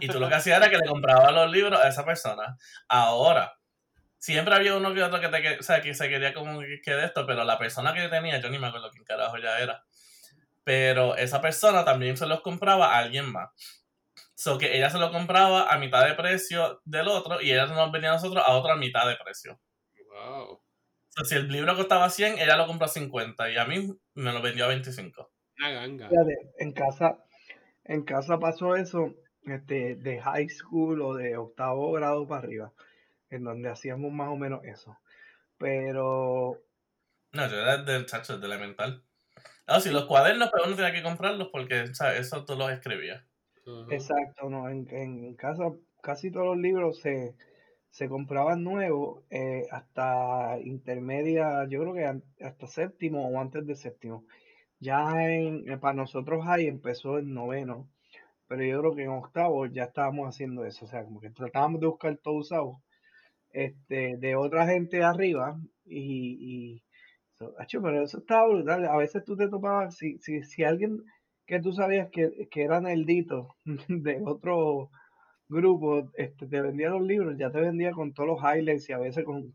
Y tú lo que hacías era que le comprabas los libros a esa persona. Ahora, siempre había uno que otro que, te, o sea, que se quería como que, de esto, pero la persona que tenía, yo ni me acuerdo quién carajo ya era. Pero esa persona también se los compraba a alguien más. So que ella se lo compraba a mitad de precio del otro y ella nos vendía a nosotros a otra mitad de precio. Wow. So, si el libro costaba 100, ella lo compró a 50 y a mí me lo vendió a 25. Una ganga. fíjate, en casa, en casa pasó eso, este, de high school o de octavo grado para arriba, en donde hacíamos más o menos eso. Pero No, yo era del chacho, de elemental. No, si los cuadernos, pero uno tenía que comprarlos porque, ¿sabes? Eso tú los escribías. Exacto, no, en, en casa casi todos los libros se, se compraban nuevos eh, hasta intermedia, yo creo que hasta séptimo o antes de séptimo. Ya en, eh, para nosotros ahí empezó en noveno, pero yo creo que en octavo ya estábamos haciendo eso, o sea, como que tratábamos de buscar todo usado este, de otra gente arriba y, y pero eso estaba brutal. A veces tú te topabas, si, si, si alguien que tú sabías que, que era nerdito <laughs> de otro grupo, este, te vendía los libros, ya te vendía con todos los highlights y a veces con...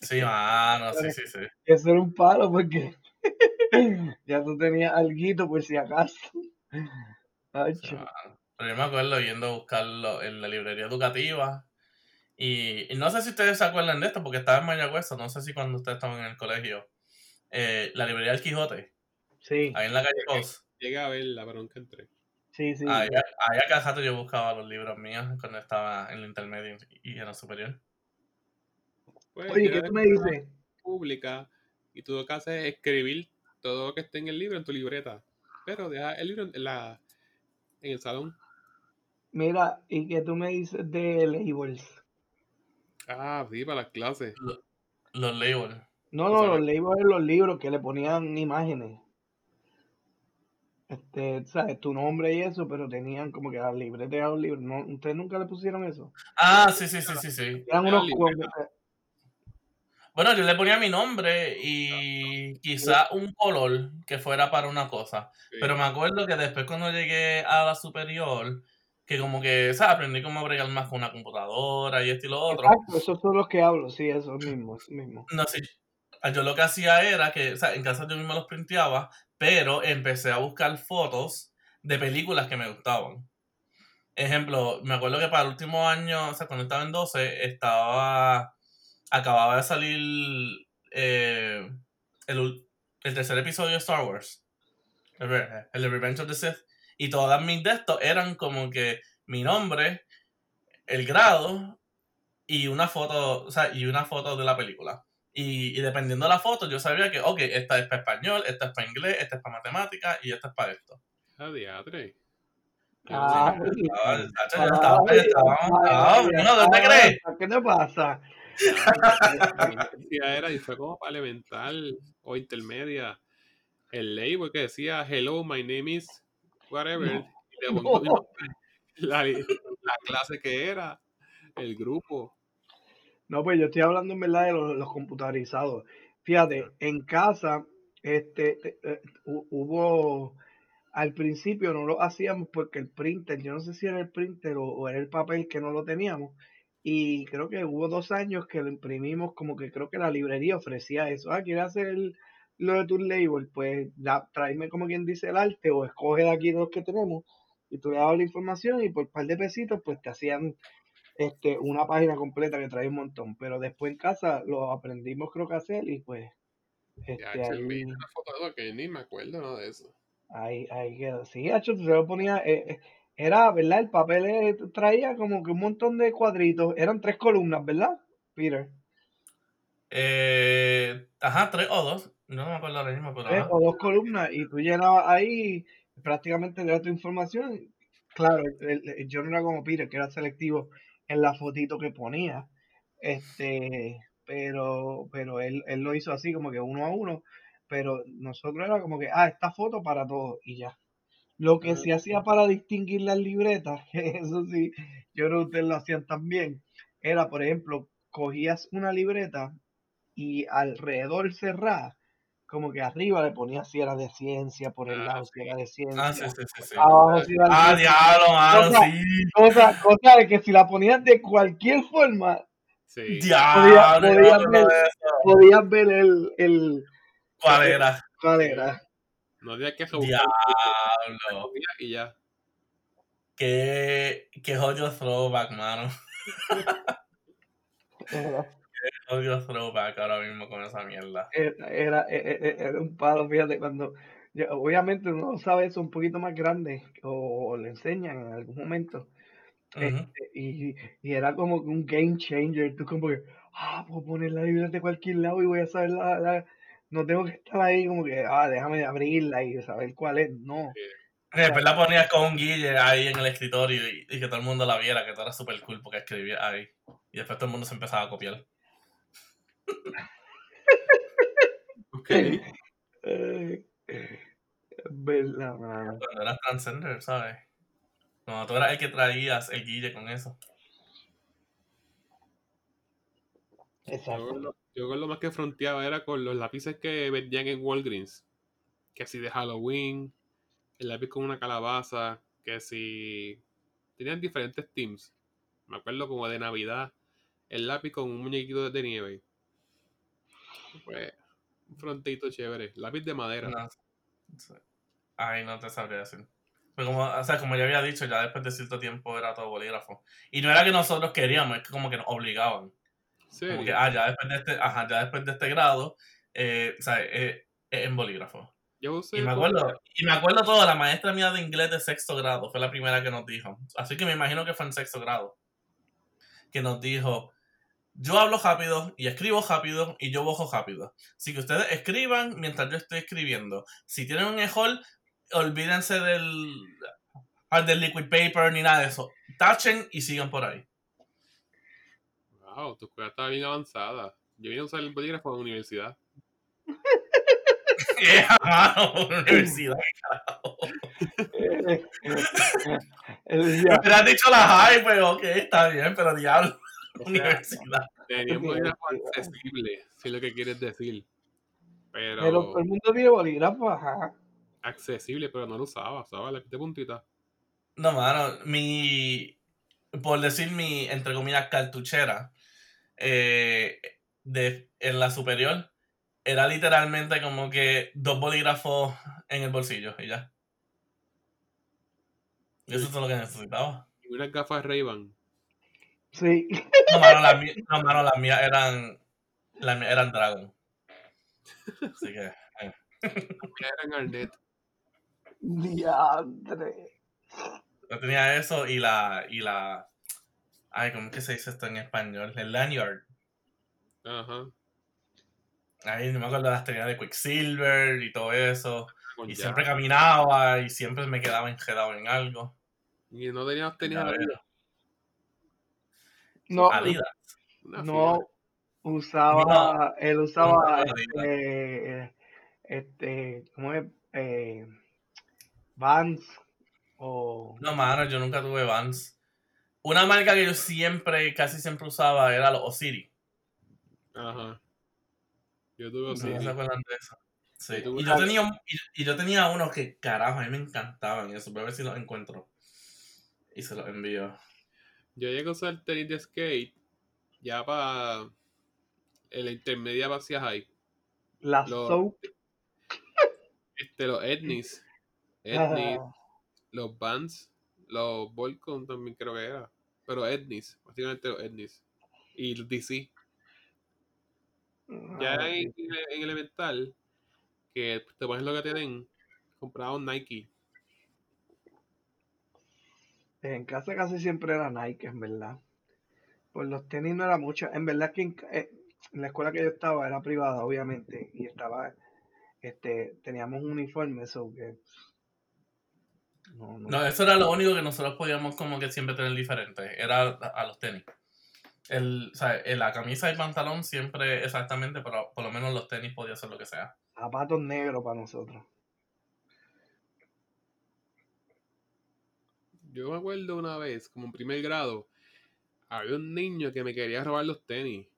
Sí, mano, sí, sí, sí. Eso era un palo porque <laughs> ya tú tenías alguito por si acaso. Sí, mano. Pero yo me acuerdo yendo a buscarlo en la librería educativa. Y, y no sé si ustedes se acuerdan de esto, porque estaba en Mayagüez, no sé si cuando ustedes estaban en el colegio. eh, la librería del Quijote, Sí, ahí en la calle Post. Llegué a verla, pero nunca entré. sí, sí. Ahí, ahí a cada rato yo buscaba los libros míos cuando estaba en la intermedio y en la superior. Pues, Oye, ¿qué tú me dices? pública y tú lo que haces es escribir todo lo que esté en el libro en tu libreta. Pero deja el libro en, la, en el salón. Mira, ¿y qué tú me dices de labels? Ah, sí, para las clases. Lo- Los labels. No, O no, sea, los labels los libros que le ponían imágenes. Este, ¿sabes? Tu nombre y eso, pero tenían como que las libretas de los libros. ¿No? ¿Ustedes nunca le pusieron eso? Ah, sí, sí, sí, sí, sí. Eran Era unos. Bueno, yo le ponía mi nombre y quizá un color que fuera para una cosa. Sí. Pero me acuerdo que después cuando llegué a la superior, que como que, ¿sabes? Aprendí cómo bregar más con una computadora y esto y lo otro. Exacto, esos son los que hablo, sí, esos mismos, esos mismos. No sé, yo lo que hacía era que, o sea, en casa yo mismo los printeaba, pero empecé a buscar fotos de películas que me gustaban. Ejemplo, me acuerdo que para el último año, o sea, cuando estaba en 12, estaba, acababa de salir eh, el, el tercer episodio de Star Wars, el, el Revenge of the Sith, y todas mis de estos eran como que mi nombre, el grado y una foto, o sea, y una foto de la película. Y, y dependiendo de la foto, yo sabía que, ok, esta es para español, esta es para inglés, esta es para matemáticas y esta es para esto. Ah, diatre. Ah, no sé. sí. Estaba, chacho, yo Ay, estaba, yo estaba ay, montado, ay, mijo, ¿dónde ay, crees? ¿Qué te pasa? <laughs> Era y fue como para elemental o intermedia. El label que decía Hello, my name is whatever. No, y le pongo <laughs> no. la, la clase que era, el grupo. No, pues yo estoy hablando en verdad de los, los computarizados. Fíjate, en casa, este, te- eh, hu- hubo, al principio no lo hacíamos porque el printer, yo no sé si era el printer o, o era el papel que no lo teníamos, y creo que hubo dos años que lo imprimimos como que creo que la librería ofrecía eso, ah, ¿quieres hacer el- lo de tu label? Pues da, tráeme como quien dice el arte o escoge de aquí los que tenemos y tú le dabas la información y por un par de pesitos pues te hacían este, una página completa que trae un montón, pero después en casa lo aprendimos creo que a hacer y pues Ya, este, che, ahí, vi una foto de que ni me acuerdo nada de eso. ahí, ahí quedó. Sí, hecho, se lo ponía, eh, eh, era, ¿verdad? El papel eh, traía como que un montón de cuadritos, eran tres columnas, ¿verdad, Peter? Eh, ajá, tres o dos. No me acuerdo ahora mismo, pero Tres ajá. o dos columnas y tú llenabas ahí prácticamente das tu información. Claro, el- el- yo no era como Peter, que era selectivo en la fotito que ponía. Este, pero, pero él, él lo hizo así como que uno a uno. Pero nosotros era como que, ah, esta foto para todos y ya. Lo que se hacía para distinguir las libretas, que <laughs> eso sí, yo creo que ustedes lo hacían también, era, por ejemplo, cogías una libreta y alrededor cerrada, como que arriba le ponías si era de ciencia, por el Ah, lado si era de Ah, sí, ciencia, sí, sí, sí. abajo de Ah, ciencia. diablo, mano, Cosa, sí. cosa, cosa de que si la ponías de cualquier forma, Sí. podías, Diablo, podías ver, podías ver el, el, ¿Cuál era? cuál era. No había que. Diablo. Y ya. Qué, qué jodido throwback, mano. <laughs> Jodido throwback ahora mismo con esa mierda. era, era, era- era un palo, fíjate, cuando, yo- obviamente uno sabe eso un poquito más grande, o, o le enseñan en algún momento, Ujú. este, y, y era como un game changer, tú como que, ah, puedo poner la libreta de cualquier lado y voy a saber la, la- no tengo que estar ahí como que, ah, déjame abrirla y saber cuál es, no. Sí. Después la ponías con un guille ahí en el escritorio y, y que todo el mundo la viera, que todo era súper cool porque escribía ahí. Y después todo el mundo se empezaba a copiar. Ok. eh, es verdad, mano. Cuando eras transgender, ¿sabes? Cuando tú eras el que traías el guille con eso. Yo Exacto. yo con lo más que fronteaba era con los lápices que vendían en Walgreens. Que si de Halloween, el lápiz con una calabaza, que si tenían diferentes teams. Me acuerdo como de Navidad, el lápiz con un muñequito de nieve. Pues, un frontito chévere. Lápiz de madera. No. Ay, no te sabría decir. Pero como, o sea, como ya había dicho, ya después de cierto tiempo era todo bolígrafo. Y no era que nosotros queríamos, es que como que nos obligaban. Como que, ah, ya después de este, ajá, ya después de este grado, eh, o sea, eh, en bolígrafo. Yo Y me acuerdo, y me acuerdo todo, la maestra mía de inglés de sexto grado fue la primera que nos dijo. Así que me imagino que fue en sexto grado. Que nos dijo, yo hablo rápido y escribo rápido y yo bojo rápido. Así que ustedes escriban mientras yo estoy escribiendo. Si tienen un error, olvídense del, ah, del liquid paper ni nada de eso. Tachen y sigan por ahí. Wow, tu escuela estaba bien avanzada. Yo vine a usar el bolígrafo en la universidad. <laughs> Mano, universidad, carajo. Me decía, hubieras dicho la high, pues ok, está bien, pero diablo, <laughs> universidad. tenía un accesible, si es lo que quieres decir. Pero, pero todo el mundo tiene bolígrafo, ajá. accesible, pero no lo usaba. Usaba la de puntita. No, mano, mi, por decir mi, entre comillas, cartuchera, eh, de, en la superior, era literalmente como que dos bolígrafos en el bolsillo y ya. Y eso es todo lo que necesitaba. Y unas gafas Ray-Ban. Sí. No, mano, las mías, no, mano, las mías eran, las mías eran Dragon. Así que, eh. Ya eran Arnett. Diandre. yo tenía eso y la, y la, ay, ¿cómo es que se dice esto en español? El lanyard. Ajá. Ahí no me acuerdo de las tenías de Quicksilver y todo eso. Con Y ya. siempre caminaba y siempre me quedaba enredado en algo. Y no tenías tenis Adidas. No, no usaba, él usaba este, este, ¿cómo es? Eh, Vans o No, mano, yo nunca tuve Vans. Una marca que yo siempre, casi siempre usaba era los Osiris. Ajá. Yo tuve No se acuerdan de eso. Sí. Y yo, tenía, un- y, y yo tenía unos que, carajo, a mí me encantaban. Y eso, voy a ver si los encuentro. Y se los envío. Yo llego a usar tenis de skate ya para el intermedia hacia high. La Lo- soap. Este, los etnis. Etnis, Ah, los Vans, los Volcom también creo que era. Pero etnis, básicamente los etnis. Y el DC. Ya en, en elemental, que te pones lo que tienen, compraba un Nike. En casa casi siempre era Nike, en verdad. Por los tenis no era mucho. En verdad que en, eh, en la escuela que yo estaba era privada, obviamente, y estaba, este, teníamos un uniforme, eso que no, no. No, eso era lo único que nosotros podíamos como que siempre tener diferente. Era a, los tenis. El, o sea, el- la camisa y pantalón siempre exactamente, pero por lo menos los tenis podía ser lo que sea. zapatos negros para nosotros. Yo me acuerdo una vez, como en primer grado, había un niño que me quería robar los tenis.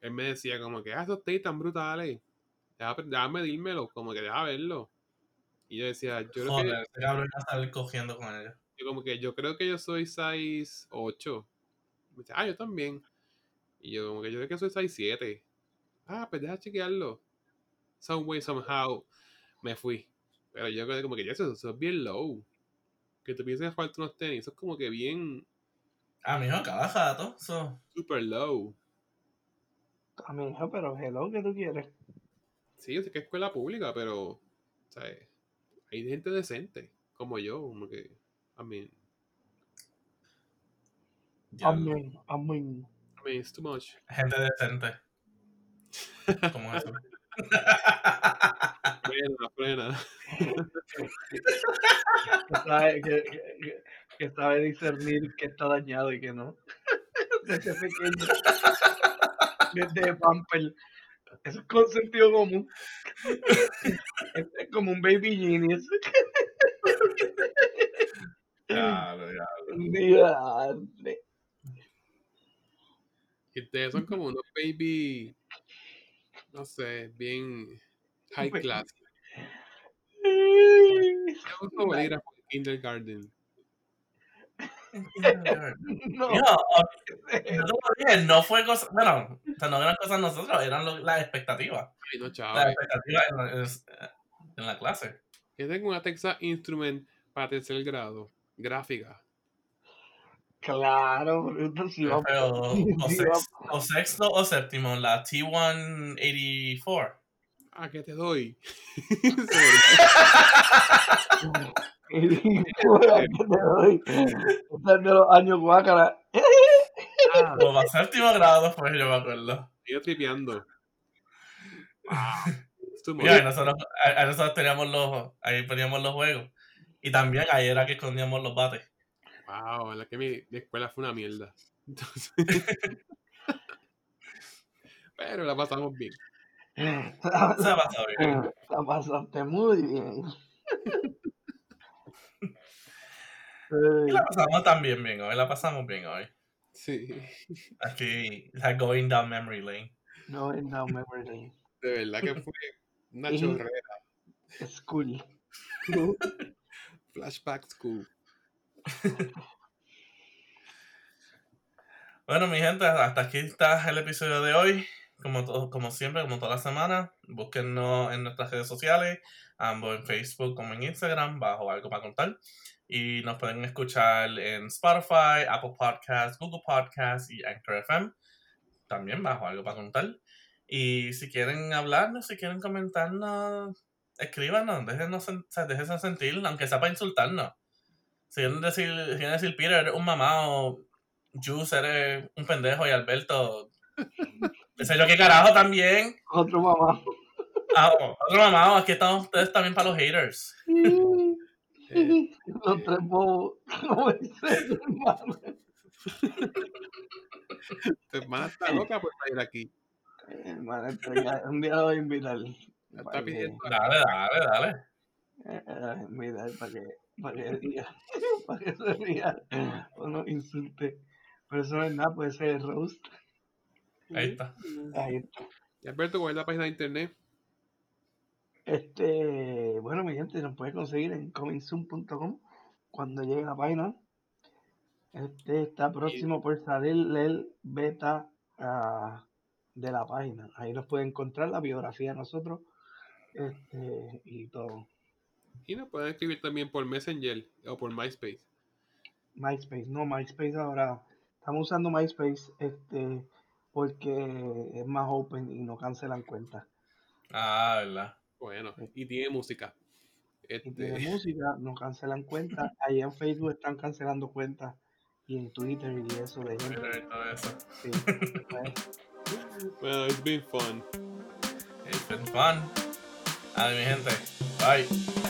Él me decía como que, ah, esos tenis tan brutales. Deja, deja medírmelo, como que deja verlo. Y yo decía, yo creo que, Joder, cabrón salir cogiendo con ellos. yo como que yo creo que yo soy size 8. Me dice, ah, yo también. Y yo como que yo creo que soy size 7. Ah, pues deja chequearlo. Some way, somehow, me fui. Pero yo creo que como que ya eso, eso es bien low. Que tú pienses que falta unos tenis, eso es como que bien Ah, mijo, cada jato. So, super low. A mi hija, pero hello, ¿qué tú quieres? Sí, yo sé que es escuela pública, pero, ¿sabes? Hay gente decente, como yo, como que, I mean, Amén, amén. I mean, it's too much. gente decente. Como eso. <laughs> Frena, frena. Que sabe, que, que- que sabe discernir que está dañado y que no. <laughs> Desde pequeño. Desde Pamper. Eso es con sentido común. Es es como un baby genius. Claro. Diadre. Y ustedes son como unos baby, no sé, bien high class. Yo uso bolígrafo en kindergarten. <laughs> No, lo dije, no fue cosa. Bueno, o sea, no eran cosas nosotros, eran lo- las expectativas. Ay, no, Las chaval. expectativas en la, es- en la clase. Yo tengo una Texas Instrument para tercer grado, gráfica. claro, Pero, o, sexto, o sexto o séptimo, la T184. Ah, ¿qué te doy? Y digo, "Ay, que te doy". Esta es de los años guácara. ah, O para séptimo grado, pues yo me acuerdo. yo tripeando. Ah. Mira, ahí nosotros, ahí- ahí nosotros teníamos los, ahí poníamos los juegos. Y también ahí era que escondíamos los bates. Wow, la que mi, mi escuela fue una mierda. <laughs> Entonces, <laughs> pero la pasamos bien. La, Se ha pasado bien. la pasaste muy bien. Y la pasamos también bien hoy, la pasamos bien hoy. Sí, Aquí, like going down memory lane. No, no, memory lane. de verdad que fue una Sí. chorrera. School. <laughs> Flashback School. Bueno, mi gente, hasta aquí está el episodio de hoy. Como, to- como siempre, como toda la semana, búsquennos en nuestras redes sociales, ambos en Facebook como en Instagram, bajo algo para contar. Y nos pueden escuchar en Spotify, Apple Podcasts, Google Podcasts y Anchor FM. También bajo algo para contar. Y si quieren hablarnos, si quieren comentarnos, escríbanos, déjenos, déjense sentir, aunque sea para insultarnos. Si quieren decir, si quieren decir Peter, eres un mamá o Juice, eres un pendejo y Alberto. <laughs> qué sé yo qué carajo también. Otro mamá. Ah, otro mamá, aquí estamos ustedes también para los haters. Eh, Los tres bobos. Hermano. tu hermana está loca por salir aquí. Hermano, este, ya, un día lo voy a invitar. Está que, pidiendo. Dale, dale, dale. eh, eh, invitar para que, para que diga, <laughs> para que se ría o no insulte. Pero eso no es nada, puede ser roast. Ahí está. Ahí está. Y Alberto, ¿cuál es la página de internet? Este, bueno, mi gente, nos puede conseguir en comingsoon.com cuando llegue la página. Este está próximo por salir el beta ah, de la página. Ahí nos puede encontrar la biografía de nosotros este, y todo. Y nos pueden escribir también por Messenger o por MySpace. MySpace, no, MySpace ahora. Estamos usando MySpace este, porque es más open y no cancelan cuentas. Ah, ¿verdad? Bueno, y tiene música. Y Este, tiene <laughs> música, no cancelan cuentas. Ahí en Facebook están cancelando cuentas y en Twitter y eso de gente. Y eso. Sí, <laughs> well, it's been fun. It's been fun. Adiós, mi gente. Bye.